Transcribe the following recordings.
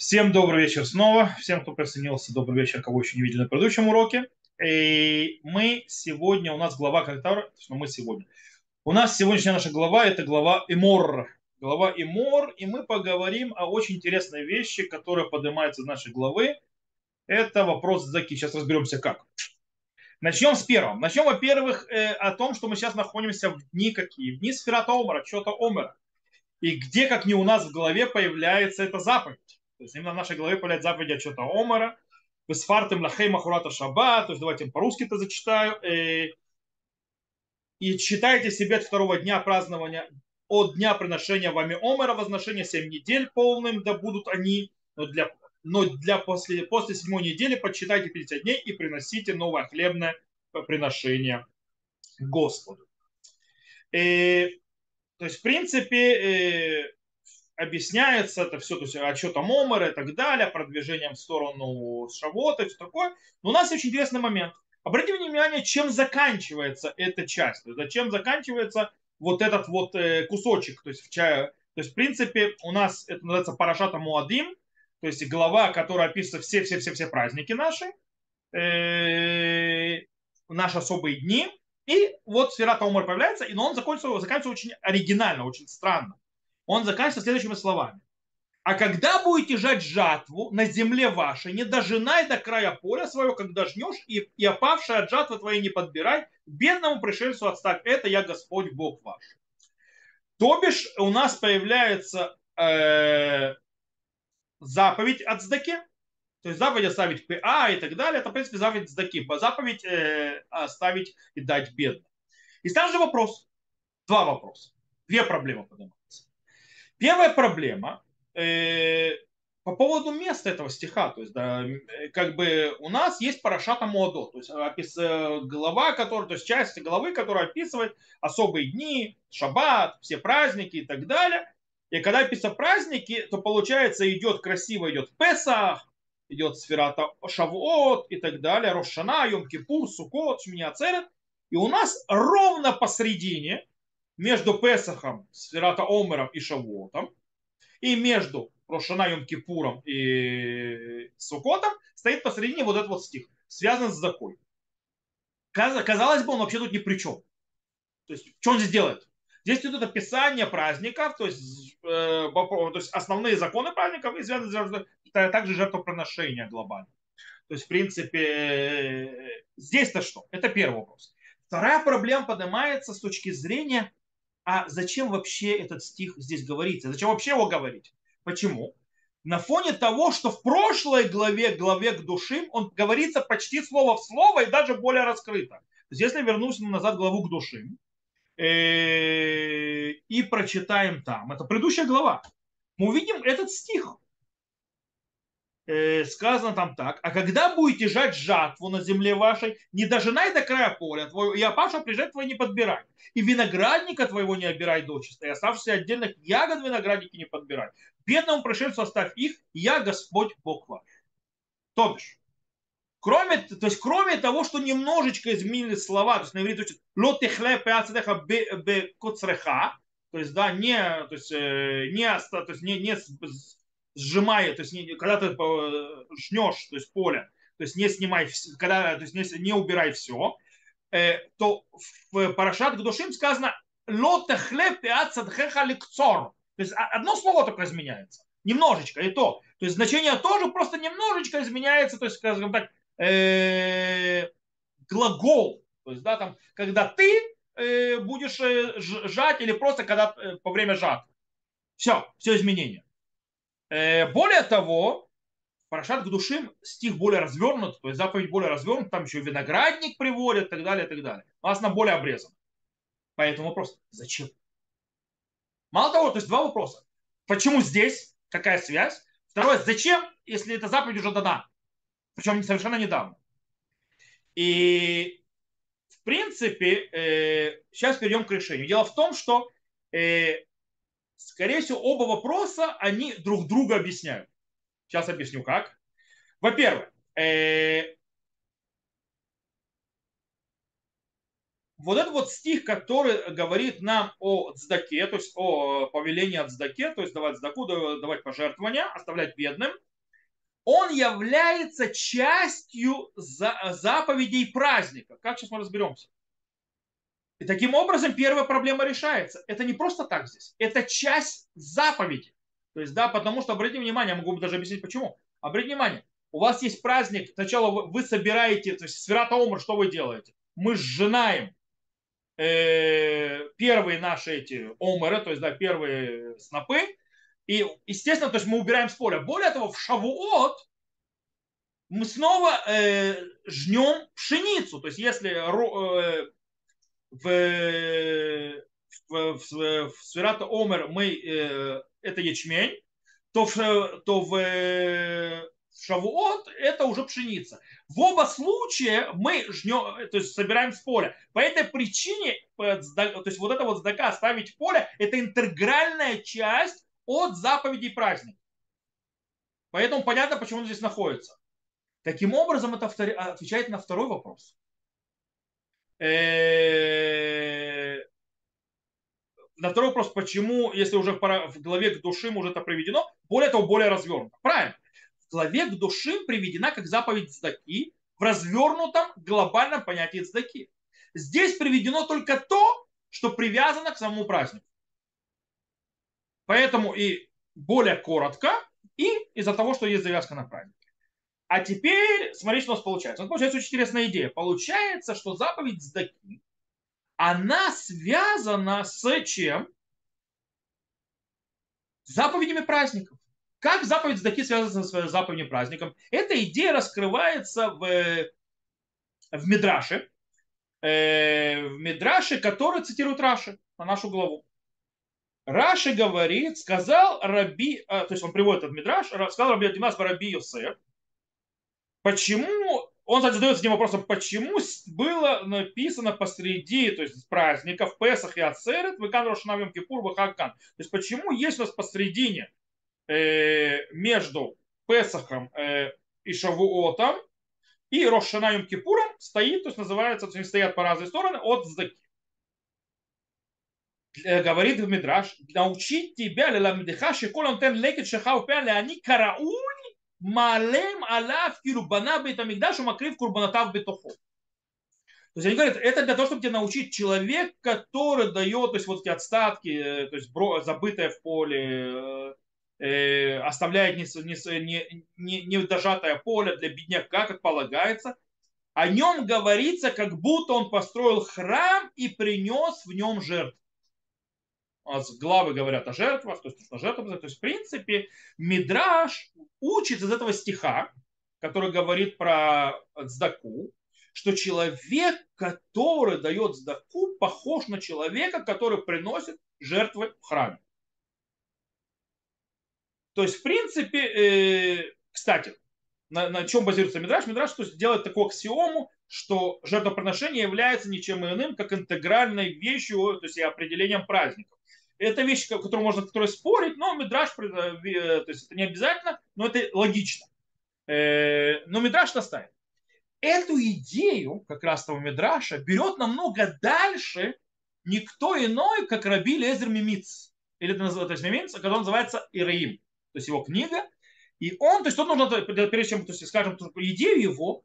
Всем добрый вечер снова. Всем, кто присоединился, добрый вечер, кого еще не видели на предыдущем уроке. И мы сегодня, у нас глава, которая, что мы сегодня. У нас сегодняшняя наша глава, это глава Имор. Глава Имор, и мы поговорим о очень интересной вещи, которая поднимается из нашей главы. Это вопрос Заки. Сейчас разберемся как. Начнем с первого. Начнем, во-первых, э, о том, что мы сейчас находимся в дни какие? В дни Сферата Омара, что-то Омара. И где, как не у нас в голове, появляется эта заповедь. То есть именно в нашей голове появляется заповедь отчета Омара. Бесфартем лахей махурата шаба. То есть давайте по-русски это зачитаю. Э, и считайте себе от второго дня празднования от дня приношения вами Омара, возношения 7 недель полным, да будут они, но для, но для после, после седьмой недели подсчитайте 50 дней и приносите новое хлебное приношение Господу. И, э, то есть, в принципе, э, объясняется это все, то есть отчетом Омера и так далее, продвижением в сторону Шавота и все такое. Но у нас очень интересный момент. Обратите внимание, чем заканчивается эта часть, зачем заканчивается вот этот вот э, кусочек, то есть в чае. То есть, в принципе, у нас это называется Парашата Муадим, то есть глава, которая описывает все-все-все-все праздники наши, э, наши особые дни. И вот Сферата Умар появляется, но он заканчивается, заканчивается очень оригинально, очень странно он заканчивается следующими словами. А когда будете жать жатву на земле вашей, не дожинай до края поля своего, когда жнешь, и, и опавшая от жатвы твоей не подбирай, бедному пришельцу отставь. Это я Господь Бог ваш. То бишь у нас появляется э, заповедь от сдаке, то есть заповедь оставить ПА и так далее, это, в принципе, заповедь сдаки, заповедь э, оставить и дать бедным. И сразу же вопрос, два вопроса, две проблемы поднимаются. Первая проблема э, по поводу места этого стиха. То есть, да, как бы у нас есть Парашата Муадо, то есть опис, э, глава, которая, то есть часть главы, которая описывает особые дни, шаббат, все праздники и так далее. И когда описывают праздники, то получается идет красиво, идет Песах, идет Сферата Шавуот и так далее, Рошана, Йом Кипур, Сукот, Шминяцерет. И у нас ровно посередине между Песахом, Сферата Омером и Шавуотом, и между Рошана Йом Кипуром и Сукотом стоит посередине вот этот вот стих, связан с Закой. Казалось бы, он вообще тут ни при чем. То есть, что он здесь делает? Здесь идет описание праздников, то есть, э, то есть основные законы праздников и связаны также жертвоприношения глобально. То есть, в принципе, э, здесь-то что? Это первый вопрос. Вторая проблема поднимается с точки зрения а зачем вообще этот стих здесь говорится? Зачем вообще его говорить? Почему? На фоне того, что в прошлой главе, главе к душим, он говорится почти слово в слово и даже более раскрыто. То есть, если вернусь назад главу к душим э, и прочитаем там, это предыдущая глава, мы увидим этот стих. Э, сказано там так, а когда будете жать жатву на земле вашей, не дожинай до края поля твоего, и опавшего прижать твой не подбирай. И виноградника твоего не обирай дочисто, и оставшихся отдельных ягод виноградники не подбирай. Бедному пришельцу оставь их, я Господь Бог ваш. То бишь, кроме, то есть, кроме того, что немножечко изменили слова, то есть на иврите учат лотехле пеацедеха бе коцреха, то есть, да, не, то есть, э, не, то есть, не, не сжимая, то есть не, когда ты э, жнешь, то есть поле, то есть не снимай, когда, то есть не, не убирай все, э, то в Парашат Гдушим сказано лота хлеб лекцор. То есть одно слово только изменяется. Немножечко, и то. То есть значение тоже просто немножечко изменяется, то есть, скажем так, э, глагол. То есть, да, там, когда ты э, будешь э, жать или просто когда э, по время жатвы. Все, все изменения. Э, более того, Парашат к душим стих более развернут, то есть заповедь более развернут, там еще виноградник приводят и так далее, и так далее. У нас она более обрезана. Поэтому вопрос, зачем? Мало того, то есть два вопроса. Почему здесь? Какая связь? Второе, зачем, если эта заповедь уже дана? Причем совершенно недавно. И в принципе, э, сейчас перейдем к решению. Дело в том, что э, скорее всего, оба вопроса, они друг друга объясняют. Сейчас объясню как. Во-первых, э, вот этот вот стих, который говорит нам о цдаке, то есть о повелении от цдаке, то есть давать цдаку, давать пожертвования, оставлять бедным, он является частью заповедей праздника. Как сейчас мы разберемся? И таким образом первая проблема решается. Это не просто так здесь. Это часть заповеди. То есть, да, потому что, обратите внимание, я могу даже объяснить почему. Обратите внимание, у вас есть праздник, сначала вы собираете, то есть Свирата Омр, что вы делаете? Мы сжинаем э, первые наши эти омеры, то есть, да, первые снопы, и, естественно, то есть мы убираем с поля. Более того, в Шавуот мы снова э, жнем пшеницу. То есть, если э, в, в, в, в Свирата Омер мы, э, это ячмень, то в, то в, в Шавуот это уже пшеница. В оба случая мы жнем, то есть собираем с поля. По этой причине, то есть вот это вот сдака оставить в поле, это интегральная часть от заповедей праздника. Поэтому понятно, почему он здесь находится. Таким образом, это отвечает на второй вопрос. Э, на второй вопрос, почему, если уже в главе к душим уже это приведено, более того, более развернуто. Правильно. В главе к душим приведена как заповедь цдаки в развернутом глобальном понятии цдаки. Здесь приведено только то, что привязано к самому празднику. Поэтому и более коротко, и из-за того, что есть завязка на праздник. А теперь смотрите, что у нас получается. Нас получается очень интересная идея. Получается, что заповедь Сдаки, она связана с чем? Заповедями праздников. Как заповедь Сдаки связана с заповедью праздником? Эта идея раскрывается в, в Мидраше, э, в Мидраше, который цитирует Раши на нашу главу. Раши говорит, сказал Раби, а, то есть он приводит этот Мидраш, сказал Раби Димас Раби Йосеф, почему, он кстати, задается этим вопросом, почему было написано посреди, то есть праздников Песах и Ацерет, Векан Рошнавим Кипур, Вахакан. То есть почему есть у нас посредине э, между Песахом э, и Шавуотом и Рошанавим Кипуром стоит, то есть называется, то есть стоят по разные стороны от Здаки. Э, говорит в Мидраш, научить тебя леламдиха, шикол он тен лекет шахау пяле, они карауль малем алав кирубана бетамигдаш, макрив курбанатав бетохо. То есть они говорят, это для того, чтобы тебя научить человек, который дает, то есть вот эти отстатки, э, то есть забытое в поле, э, э, оставляет не, не, не, не дожатое поле для бедняка, как полагается, о нем говорится, как будто он построил храм и принес в нем жертву главы говорят о жертвах, то есть о жертвах. То есть, в принципе, Мидраш учит из этого стиха, который говорит про цдаку, что человек, который дает цдаку, похож на человека, который приносит жертвы в храме. То есть, в принципе, э, кстати, на, на чем базируется Мидраш? Мидраш то есть, делает такую аксиому, что жертвоприношение является ничем иным, как интегральной вещью, то есть и определением праздников. Это вещь, которую можно которой спорить, но Мидраш, э, то есть это не обязательно, но это логично. Э, но Мидраш наставит. Эту идею как раз того Мидраша берет намного дальше никто иной, как Раби Лезер Мимиц. Или это называется Мимиц, который называется Ираим. То есть его книга. И он, то есть тут нужно, прежде чем, то есть, скажем, идею его,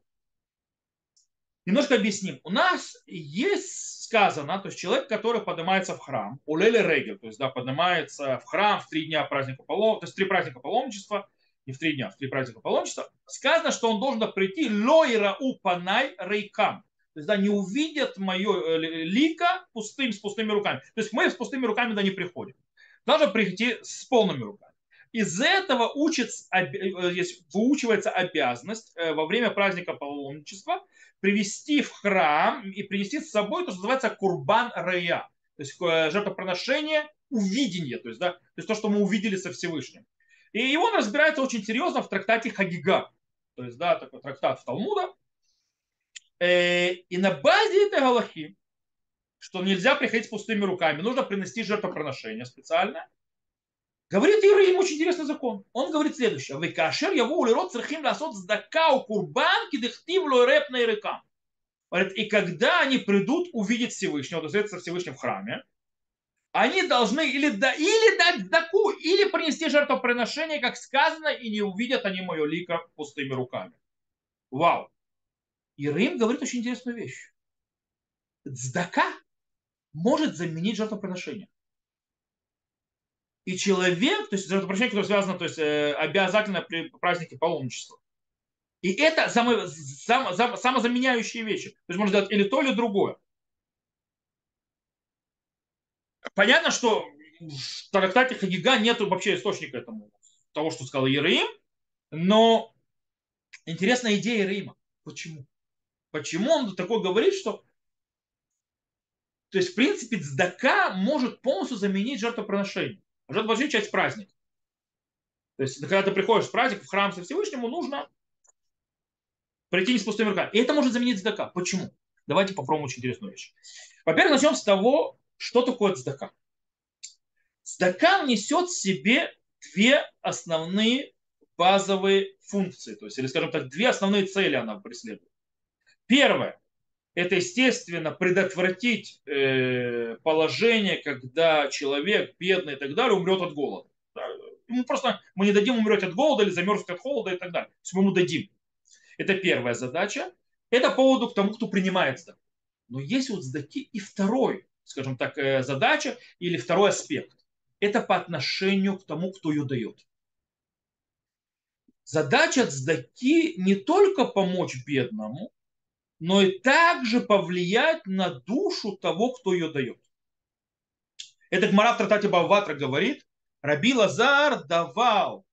немножко объясним. У нас есть сказано, то есть человек, который поднимается в храм, улели регел, то есть да, поднимается в храм в три дня праздника паломничества, то есть три праздника паломничества, не в три дня, в три праздника паломничества, сказано, что он должен прийти лойра у панай рейкам. То есть, да, не увидят мое э, лика пустым, с пустыми руками. То есть мы с пустыми руками да не приходим. Должен прийти с полными руками. Из этого учится, э, выучивается обязанность э, во время праздника паломничества привести в храм и принести с собой то, что называется курбан рая, то есть э, жертвоприношение увидение, то есть, да, то есть то, что мы увидели со Всевышним. И он разбирается очень серьезно в трактате Хагига, то есть, да, такой трактат в Талмуда. И на базе этой галахи, что нельзя приходить с пустыми руками, нужно принести жертвоприношение специальное, Говорит Иерим очень интересный закон. Он говорит следующее. Вы кашер его улирот црхим ласот сдакау курбан кидыхтив лойреп на ирыкам. Говорит, и когда они придут увидеть Всевышнего, то есть Всевышнего в храме, они должны или, да, или дать даку, или принести жертвоприношение, как сказано, и не увидят они мое лико пустыми руками. Вау. И Рим говорит очень интересную вещь. Цдака может заменить жертвоприношение. И человек, то есть жертвоприношение, которое связано, то есть э, обязательно при празднике паломничества. И это само, само, само, самозаменяющие вещи. То есть можно сделать или то, или другое. Понятно, что в трактате Хагига нет вообще источника этому, того, что сказал Ереим, но интересная идея Ереима. Почему? Почему он такое говорит, что то есть, в принципе, цдака может полностью заменить жертвоприношение. А жертвоприношение – часть праздника. То есть, когда ты приходишь в праздник, в храм со Всевышнему, нужно прийти не с пустыми руками. И это может заменить цдака. Почему? Давайте попробуем очень интересную вещь. Во-первых, начнем с того, что такое цдака. Цдака несет в себе две основные базовые функции, то есть, или, скажем так, две основные цели она преследует. Первое – это, естественно, предотвратить э, положение, когда человек, бедный и так далее, умрет от голода. Ему просто мы не дадим умереть от голода или замерзнуть от холода и так далее. То есть мы ему дадим. Это первая задача. Это по поводу к тому, кто принимает сдаку. Но есть вот сдаки и второй, скажем так, э, задача или второй аспект. Это по отношению к тому, кто ее дает. Задача сдаки не только помочь бедному, но и также повлиять на душу того, кто ее дает. Это Гмара в Тратате Баватра говорит, Раби Лазар давал,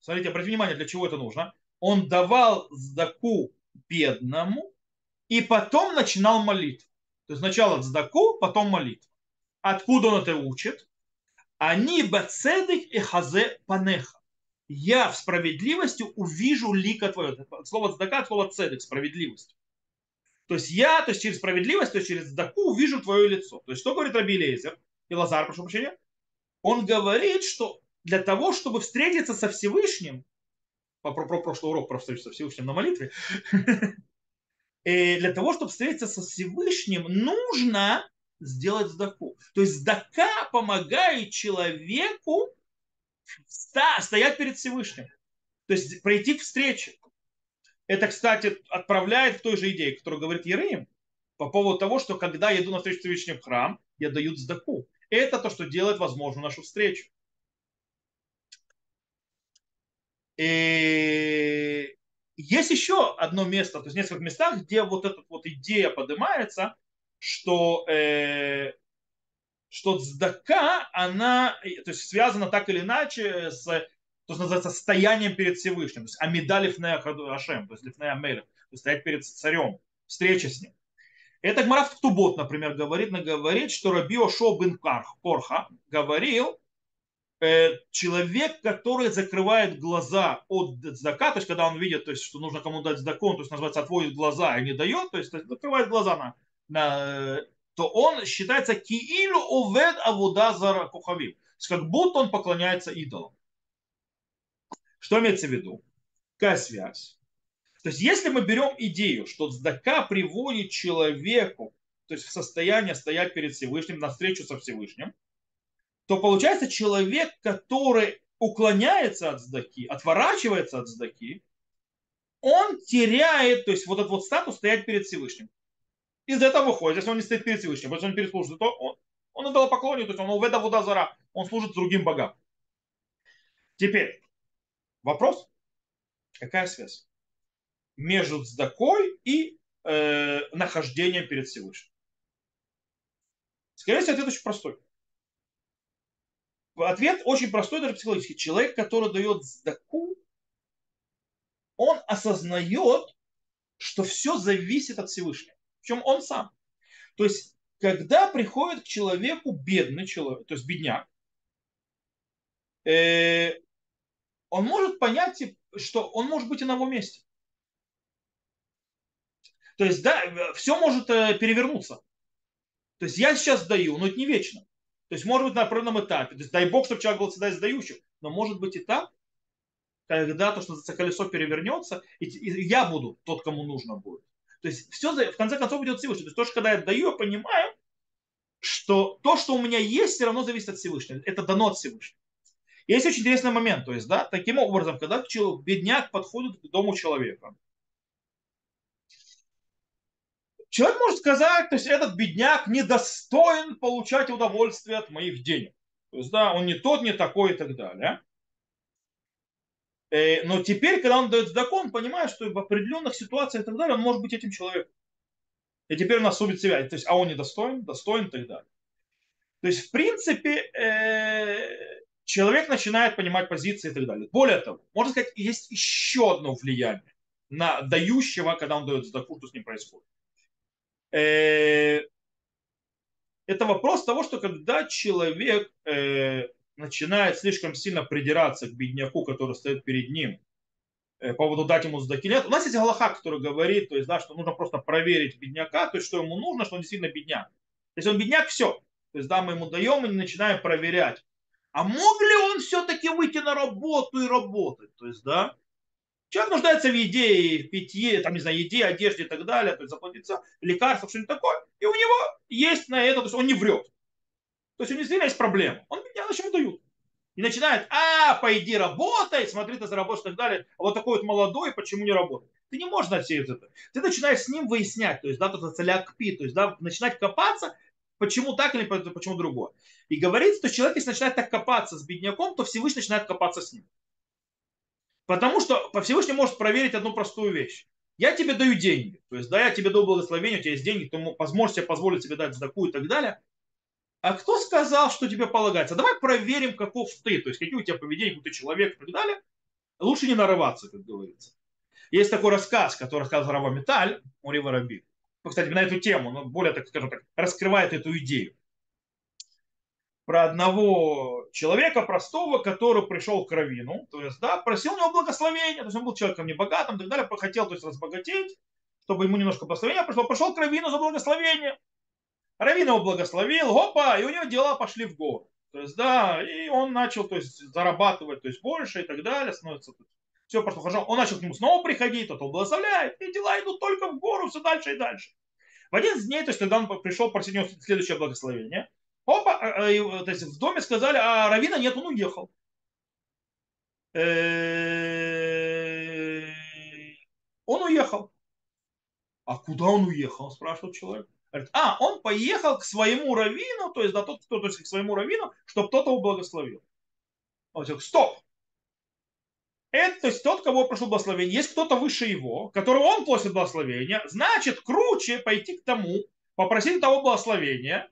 смотрите, обратите внимание, для чего это нужно, он давал сдаку бедному и потом начинал молитву. То есть сначала сдаку, потом молитву. Откуда он это учит? Они бацедых и хазе панеха. Я в справедливости увижу лика твое. Слово цдака, слово цедек, справедливость. То есть я, то есть через справедливость, то есть через цдаку увижу твое лицо. То есть что говорит Раби Лейзер? И Лазар, прошу прощения. Он говорит, что для того, чтобы встретиться со Всевышним, про, про прошлый урок про встречу со Всевышним на молитве, и для того, чтобы встретиться со Всевышним, нужно сделать сдаку. То есть сдака помогает человеку стоять перед Всевышним. То есть пройти к встрече. Это, кстати, отправляет к той же идее, которую говорит Ереем, по поводу того, что когда я иду на встречу Всевышним в храм, я даю сдаку. Это то, что делает возможную нашу встречу. И есть еще одно место, то есть несколько местах, где вот эта вот идея поднимается, что, э, что цдака, она то есть, связана так или иначе с то, что называется состоянием перед Всевышним. То есть амида лифнея Ашем, то есть лифнея Амелев, то есть стоять перед царем, встреча с ним. Это Гмараф Ктубот, например, говорит, говорит, что Рабио Шо бен Корха говорил, э, человек, который закрывает глаза от цдака, то есть когда он видит, то есть, что нужно кому дать цдаку, то есть называется отводит глаза и не дает, то есть закрывает глаза на, на то он считается киилу увед авуда зара кухавим. Как будто он поклоняется идолам. Что имеется в виду? Какая связь? То есть, если мы берем идею, что цдака приводит человеку, то есть в состояние стоять перед Всевышним, на встречу со Всевышним, то получается человек, который уклоняется от цдаки, отворачивается от цдаки, он теряет, то есть вот этот вот статус стоять перед Всевышним. Из этого выходит, если он не стоит перед Всевышним, если он перед служит, то он, он отдал поклоне, то есть он уведа вода зара, он служит другим богам. Теперь, вопрос, какая связь между цдакой и э, нахождением перед Всевышним? Скорее всего, ответ очень простой. Ответ очень простой, даже психологический. Человек, который дает цдаку, он осознает, что все зависит от Всевышнего чем он сам. То есть, когда приходит к человеку бедный человек, то есть бедняк, э, он может понять, что он может быть и на его месте. То есть, да, все может э, перевернуться. То есть я сейчас даю, но это не вечно. То есть может быть на определенном этапе. То есть дай Бог, чтобы человек был всегда издающим. Но может быть и так, когда то, что колесо перевернется, и, и я буду тот, кому нужно будет. То есть все в конце концов идет Всевышний. То есть то, что когда я даю, я понимаю, что то, что у меня есть, все равно зависит от Всевышнего. Это дано от Всевышнего. Есть очень интересный момент. То есть, да, таким образом, когда бедняк подходит к дому человека, человек может сказать, то есть этот бедняк недостоин получать удовольствие от моих денег. То есть, да, он не тот, не такой и так далее. Э, но теперь, когда он дает закон, он понимает, что в определенных ситуациях и так далее, он может быть этим человеком. И теперь он осудит себя. То есть, а он недостоин, достоин и так далее. То есть, в принципе, э, человек начинает понимать позиции и так далее. Более того, можно сказать, есть еще одно влияние на дающего, когда он дает задаку, что с ним происходит. Э, это вопрос того, что когда человек начинает слишком сильно придираться к бедняку, который стоит перед ним, по поводу дать ему сдаки. Нет, у нас есть Галаха, который говорит, то есть, да, что нужно просто проверить бедняка, то есть, что ему нужно, что он действительно бедняк. Если он бедняк, все. То есть, да, мы ему даем и начинаем проверять. А мог ли он все-таки выйти на работу и работать? То есть, да, человек нуждается в еде, в питье, там, не знаю, еде, одежде и так далее, то есть заплатиться лекарства, что-нибудь такое. И у него есть на это, то есть он не врет. То есть у него действительно есть проблема. Он меня ему дают? И начинает, а, пойди работай, смотри, ты заработаешь и так далее. А вот такой вот молодой, почему не работает? Ты не можешь все это. Ты начинаешь с ним выяснять, то есть, да, это целякпи, то есть, да, начинать копаться, почему так или почему другое. И говорится, что человек, если начинает так копаться с бедняком, то Всевышний начинает копаться с ним. Потому что по Всевышний может проверить одну простую вещь. Я тебе даю деньги. То есть, да, я тебе даю благословение, у тебя есть деньги, ты можешь себе позволить себе дать сдаку и так далее. А кто сказал, что тебе полагается? Давай проверим, каков ты, то есть какие у тебя поведения, какой ты человек и так далее. Лучше не нарываться, как говорится. Есть такой рассказ, который рассказывал Рава Металь, Ури Воробит. Кстати, на эту тему, но более, так скажем так, раскрывает эту идею. Про одного человека простого, который пришел к Равину, то есть, да, просил у него благословения, то есть он был человеком небогатым и так далее, хотел, то есть, разбогатеть, чтобы ему немножко благословения пришло, пришел к Равину за благословение. Равин его благословил, опа, и у него дела пошли в гору. То есть, да, и он начал, то есть, зарабатывать, то есть, больше и так далее, становится, все пошло хорошо. Он начал к нему снова приходить, тот благословляет, и дела идут только в гору все дальше и дальше. В один из дней, то есть, когда он пришел просить следующее благословение, опа, а, а, то есть, в доме сказали, а Равина нет, он уехал. Он уехал. А куда он уехал, спрашивает человек. Говорит, а, он поехал к своему раввину, то есть, да, тот, кто, то есть к своему раввину, чтобы тот его благословил. Он говорит, стоп. Это, то есть тот, кого прошу благословения, есть кто-то выше его, которого он просит благословения, значит, круче пойти к тому, попросить того благословения,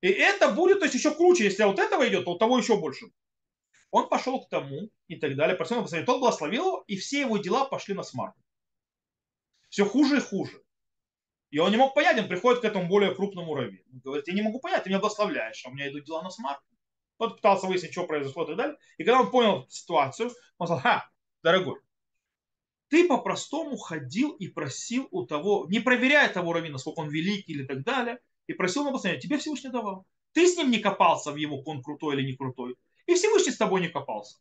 и это будет, то есть еще круче, если вот этого идет, то у того еще больше. Он пошел к тому и так далее, просил благословения. Тот благословил его, и все его дела пошли насмарку. Все хуже и хуже. И он не мог понять, он приходит к этому более крупному раввину. Говорит, я не могу понять, ты меня благословляешь, а у меня идут дела насмарку. Он пытался выяснить, что произошло и так далее. И когда он понял ситуацию, он сказал, ха, дорогой, ты по-простому ходил и просил у того, не проверяя того раввина, сколько он великий или так далее, и просил на благословение, тебе Всевышний давал. Ты с ним не копался в его, он крутой или не крутой. И Всевышний с тобой не копался.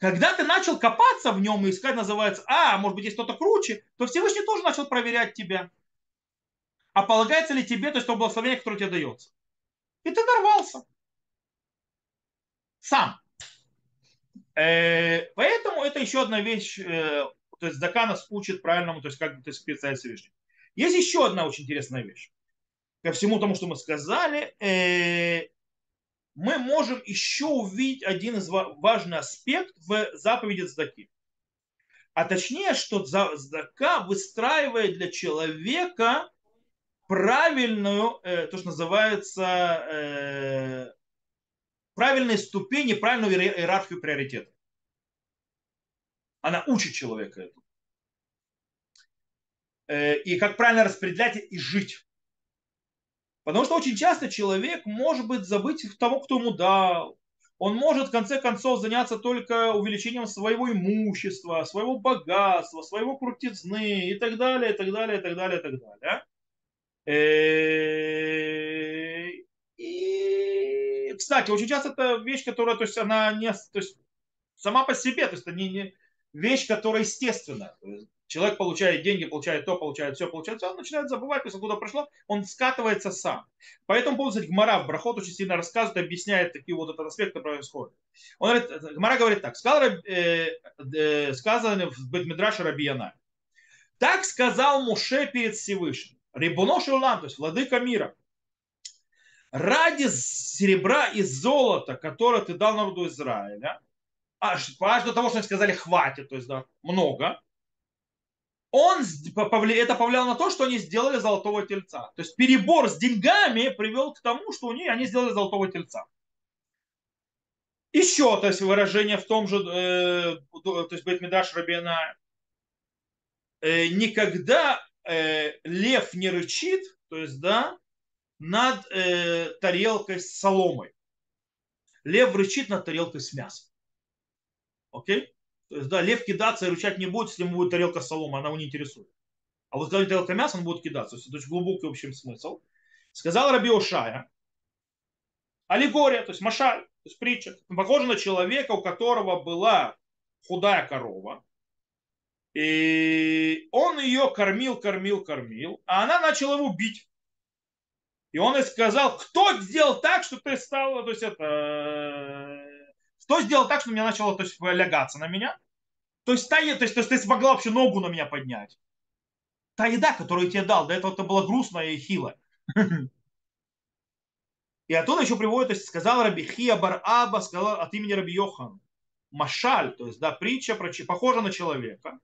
Когда ты начал копаться в нем и искать, называется, а, может быть, есть кто-то круче, то Всевышний тоже начал проверять тебя. А полагается ли тебе, то есть то благословение, которое тебе дается? И ты дорвался. Сам. Э, поэтому это еще одна вещь, э, то есть Зака учит правильному, то есть как то есть, Всевышний. Есть еще одна очень интересная вещь. Ко всему тому, что мы сказали, э, мы можем еще увидеть один из важный аспект в заповеди Здаки. А точнее, что Здака выстраивает для человека правильную, э, то, что называется, э, правильные ступени, правильную иерархию приоритетов. Она учит человека этому. Э, и как правильно распределять и жить. Потому что очень часто человек может быть забыть того, кто ему дал. Он может в конце концов заняться только увеличением своего имущества, своего богатства, своего крутизны и так далее, и так далее, и так далее, и так далее. Э, и, кстати, очень часто это вещь, которая, то есть, она не, то есть, сама по себе, то есть, это не, не вещь, которая естественная. Человек получает деньги, получает то, получает все, получает все, он начинает забывать, то есть откуда прошло, он скатывается сам. Поэтому, по поводу Гмара в Брахот очень сильно рассказывает, объясняет, такие вот этот аспект происходит. Он говорит, Гмара говорит так, сказал, э, э, сказано в Бетмидраше Рабияна. Так сказал Муше перед Всевышним. Рибуно Шулам, то есть владыка мира. Ради серебра и золота, которое ты дал народу Израиля, аж, аж до того, что они сказали хватит, то есть да, много, он, это повлияло на то, что они сделали золотого тельца. То есть перебор с деньгами привел к тому, что у них, они сделали золотого тельца. Еще, то есть выражение в том же, э, то есть Бетмидаш Рабина, э, никогда э, лев не рычит, то есть, да, над э, тарелкой с соломой. Лев рычит над тарелкой с мясом. Окей? То есть, да, лев кидаться и рычать не будет, если ему будет тарелка солома, она его не интересует. А вот когда тарелка мяса, он будет кидаться. То есть, это глубокий общий смысл. Сказал Раби Ошая, аллегория, то есть машаль, то есть притча. Похоже на человека, у которого была худая корова, и он ее кормил, кормил, кормил, а она начала его бить. И он и сказал, кто сделал так, что ты стал, то есть это, что сделал так, что меня начало то есть, лягаться на меня? То есть, та, то, есть, то есть ты смогла вообще ногу на меня поднять. Та еда, которую я тебе дал, до этого это была грустная и хилая. И оттуда еще приводит, то есть сказал Раби Хия Бар Аба, сказал от имени Раби Йохан. Машаль, то есть, да, притча, похожа на человека,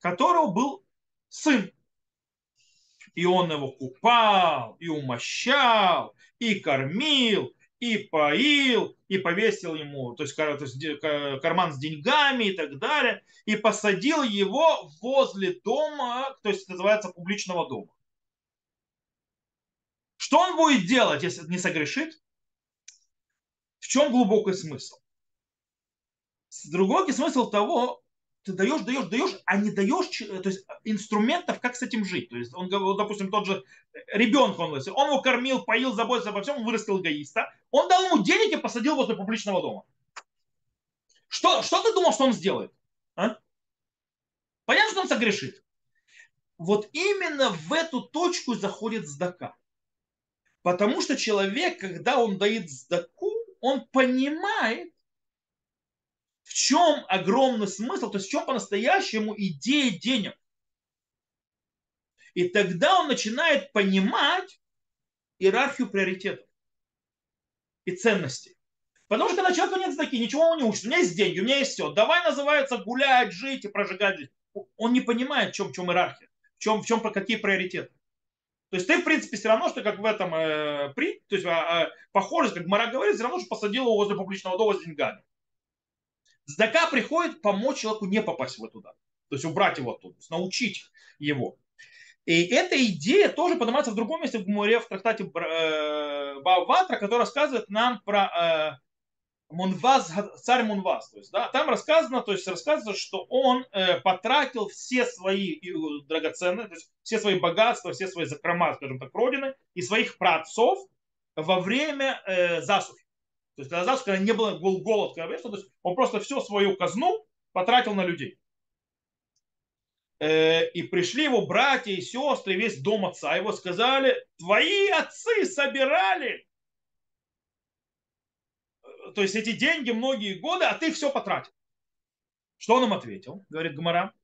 которого был сын. И он его купал, и умощал, и кормил, и поил, и повесил ему то есть, то есть карман с деньгами и так далее, и посадил его возле дома, то есть называется публичного дома. Что он будет делать, если не согрешит? В чем глубокий смысл? Глубокий смысл того, ты даешь, даешь, даешь, а не даешь то есть, инструментов, как с этим жить. То есть он, допустим, тот же ребенка, он, он его кормил, поил, заботился обо всем, он вырастил эгоиста. Он дал ему денег и посадил возле публичного дома. Что, что ты думал, что он сделает? А? Понятно, что он согрешит. Вот именно в эту точку заходит сдака. Потому что человек, когда он дает сдаку, он понимает, в чем огромный смысл, то есть в чем по-настоящему идея денег. И тогда он начинает понимать иерархию приоритетов и ценностей. Потому что когда человеку нет знаки, ничего он не учит. У меня есть деньги, у меня есть все. Давай называется гулять, жить и прожигать жизнь. Он не понимает, в чем, в чем иерархия, в чем, в чем какие приоритеты. То есть ты, в принципе, все равно, что как в этом э, при, то есть э, похоже, как Мара говорит, все равно, что посадил его возле публичного дома с деньгами. Здака приходит помочь человеку не попасть в туда. То есть убрать его оттуда, научить его. И эта идея тоже поднимается в другом месте в Гуморе, в трактате э, Баватра, который рассказывает нам про э, Мунваз, царь Мунваз. То есть, да, там рассказано, то есть рассказывается, что он э, потратил все свои драгоценные, то есть все свои богатства, все свои закрома, скажем так, родины и своих праотцов во время засухи. То есть когда когда не было голод, когда то есть он просто все свою казну потратил на людей. Э, и пришли его братья и сестры, весь дом отца его сказали, твои отцы собирали то есть эти деньги многие годы, а ты все потратил. Что он им ответил? Говорит Гмара.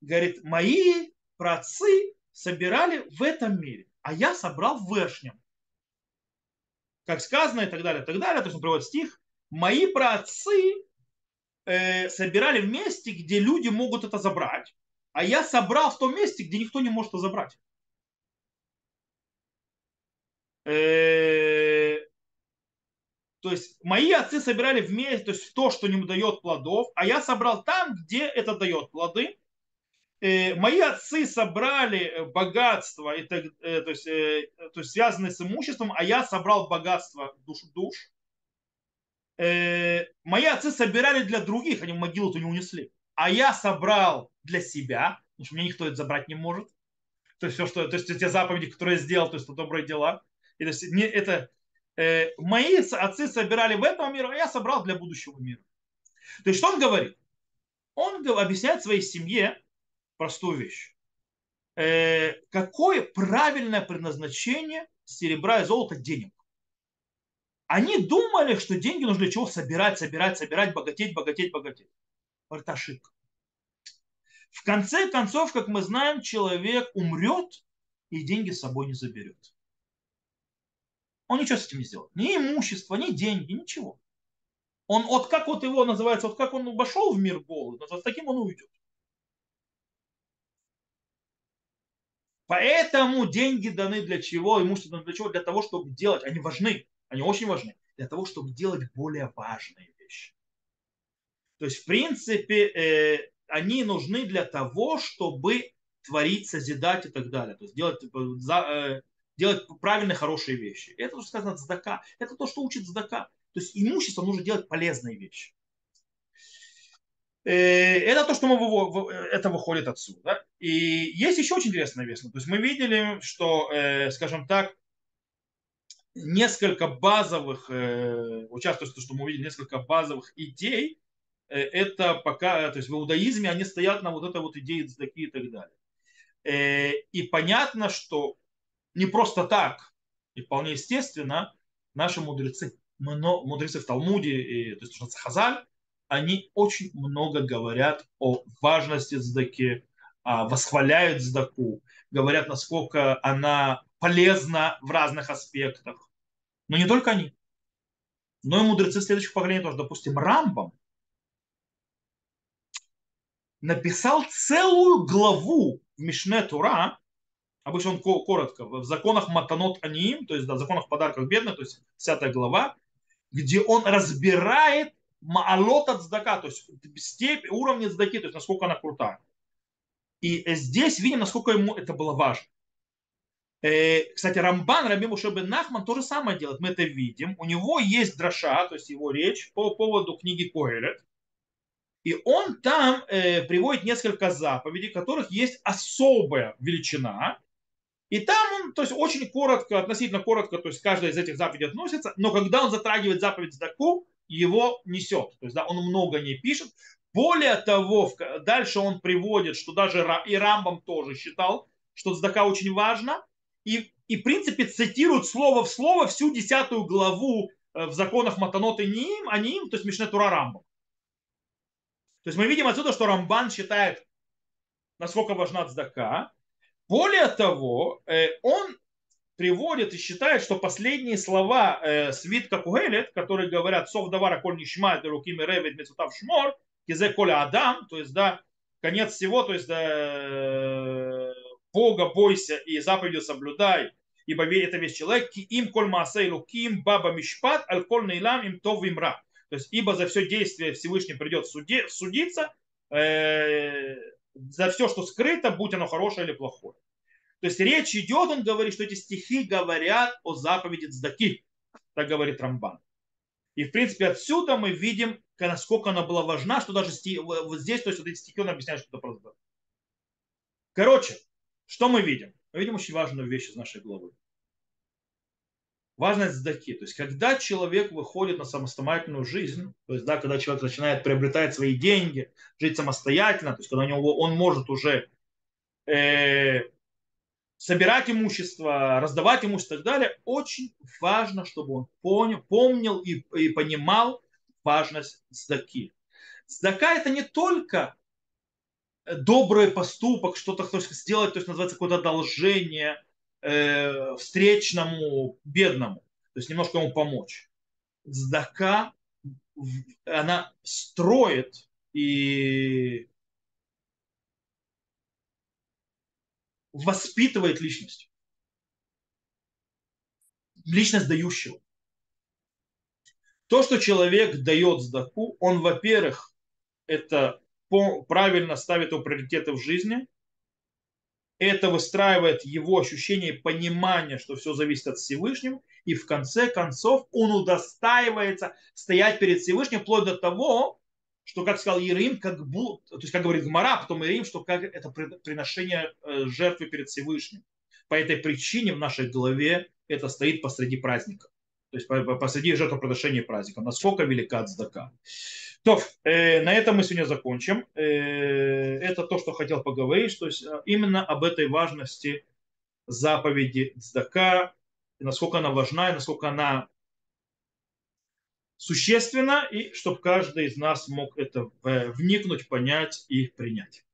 Говорит, мои праотцы собирали в этом мире, а я собрал в Вершнем как сказано и так далее, и так далее. То есть он приводит стих. Мои праотцы э, собирали в месте, где люди могут это забрать, а я собрал в том месте, где никто не может это забрать. Э, то есть мои отцы собирали вместе, то есть в то, что не дает плодов, а я собрал там, где это дает плоды. Э, мои отцы собрали э, богатство, и так, э, то, есть, то есть связанное с имуществом, а я собрал богатство душ душ. Мои отцы собирали для других, они в могилу-то не унесли. А я собрал для себя, потому что мне никто это забрать не может. То есть все, что, то есть те заповеди, которые я сделал, то есть это добрые дела. И, то есть, не, это, э, мои отцы собирали в этом мире, а я собрал для будущего мира. То есть что он говорит? Он объясняет своей семье, простую вещь. Э, какое правильное предназначение серебра и золота денег? Они думали, что деньги нужно для чего собирать, собирать, собирать, богатеть, богатеть, богатеть. Это ошибка. В конце концов, как мы знаем, человек умрет и деньги с собой не заберет. Он ничего с этим не сделает. Ни имущество, ни деньги, ничего. Он, вот как вот его называется, вот как он вошел в мир голод, вот таким он уйдет. Поэтому деньги даны для чего, имущество даны для чего? Для того, чтобы делать, они важны, они очень важны, для того, чтобы делать более важные вещи. То есть, в принципе, э, они нужны для того, чтобы творить, созидать и так далее. То есть делать, типа, за, э, делать правильные, хорошие вещи. Это то, что сказано здака. Это то, что учит здака. То есть имущество нужно делать полезные вещи. Э, это то, что мы, это выходит отсюда. Да? И есть еще очень интересная вещь. То есть мы видели, что, э, скажем так, несколько базовых, э, участвует что мы увидели несколько базовых идей, это пока, то есть в иудаизме они стоят на вот этой вот идее цдаки и так далее. И понятно, что не просто так, и вполне естественно, наши мудрецы, мудрецы в Талмуде, и, то есть Хазаль, они очень много говорят о важности Здаки, а, восхваляют Здаку, говорят, насколько она полезна в разных аспектах. Но не только они. Но и мудрецы следующих поколений тоже. Допустим, Рамбам написал целую главу в Мишне Тура, обычно он коротко, в законах Матанот Аниим, то есть да, в законах подарков бедных, то есть 10 глава, где он разбирает маалот от здака, то есть степень, уровня здаки, то есть насколько она крутая. И здесь видим, насколько ему это было важно. Э, кстати, Рамбан, Раби Мушебен Нахман то же самое делает, мы это видим. У него есть дроша, то есть его речь по поводу книги Коэлет. И он там э, приводит несколько заповедей, которых есть особая величина. И там он, то есть очень коротко, относительно коротко, то есть каждая из этих заповедей относится, но когда он затрагивает заповедь Здаку, его несет. То есть да, он много не пишет. Более того, дальше он приводит, что даже и Рамбам тоже считал, что Здака очень важно. И, и в принципе цитирует слово в слово всю десятую главу э, в законах Матанот и Ним, а Ним, то есть Мишне Тура Рамбам. То есть мы видим отсюда, что Рамбан считает, насколько важна Цдака. Более того, э, он приводит и считает, что последние слова э, свитка Кугелет, которые говорят «Сов давара коль нишма, рукими ревет мецутав шмор», кизе коля адам, то есть, да, конец всего, то есть, да, Бога бойся и заповедью соблюдай, ибо это весь человек, ки им коль маасей луким баба мишпат, аль коль нейлам им то вимра. То есть, ибо за все действие Всевышний придет суди, судиться, э, за все, что скрыто, будь оно хорошее или плохое. То есть речь идет, он говорит, что эти стихи говорят о заповеди Цдаки, так говорит Рамбан. И в принципе отсюда мы видим, насколько она была важна, что даже вот здесь, то есть вот эти стихи он объясняет, что это просто. Короче, что мы видим? Мы видим очень важную вещь из нашей главы. Важность сдаки. То есть, когда человек выходит на самостоятельную жизнь, то есть, да, когда человек начинает приобретать свои деньги, жить самостоятельно, то есть, когда у него, он может уже э, собирать имущество, раздавать имущество и так далее, очень важно, чтобы он понял, помнил и, и понимал важность сдаки. Сдака это не только добрый поступок, что-то хочешь сделать, то есть называется какое-то одолжение э, встречному бедному, то есть немножко ему помочь. Сдака, она строит и воспитывает личность. Личность дающего. То, что человек дает сдаку, он, во-первых, это правильно ставит его приоритеты в жизни, это выстраивает его ощущение и понимание, что все зависит от Всевышнего, и в конце концов он удостаивается стоять перед Всевышним вплоть до того, что, как сказал Ерим, как будто, то есть, как говорит Гмара, а потом Ерим, что как это приношение э, жертвы перед Всевышним. По этой причине в нашей голове это стоит посреди праздника. То есть посреди жертвоприношения праздника. Насколько велика цдака. То, э, на этом мы сегодня закончим. Э, это то, что хотел поговорить, то есть э, именно об этой важности заповеди Цдака, насколько она важна и насколько она существенна, и чтобы каждый из нас мог это э, вникнуть, понять и принять.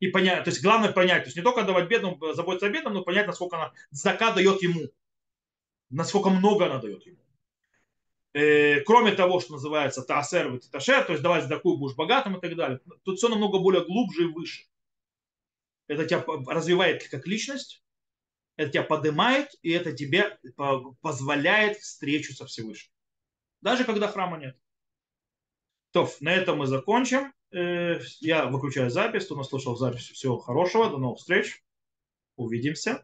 И понять, то есть главное понять, то есть не только давать бедному, заботиться о бедном, но понять, насколько она Цдака дает ему, насколько много она дает ему э, кроме того, что называется таасер и ташер, то есть давать такую будешь богатым и так далее, тут все намного более глубже и выше. Это тебя развивает как личность, это тебя поднимает, и это тебе позволяет встречу со Всевышним. Даже когда храма нет. То, на этом мы закончим. Э, я выключаю запись. Кто нас слушал запись, всего хорошего. До новых встреч. Увидимся.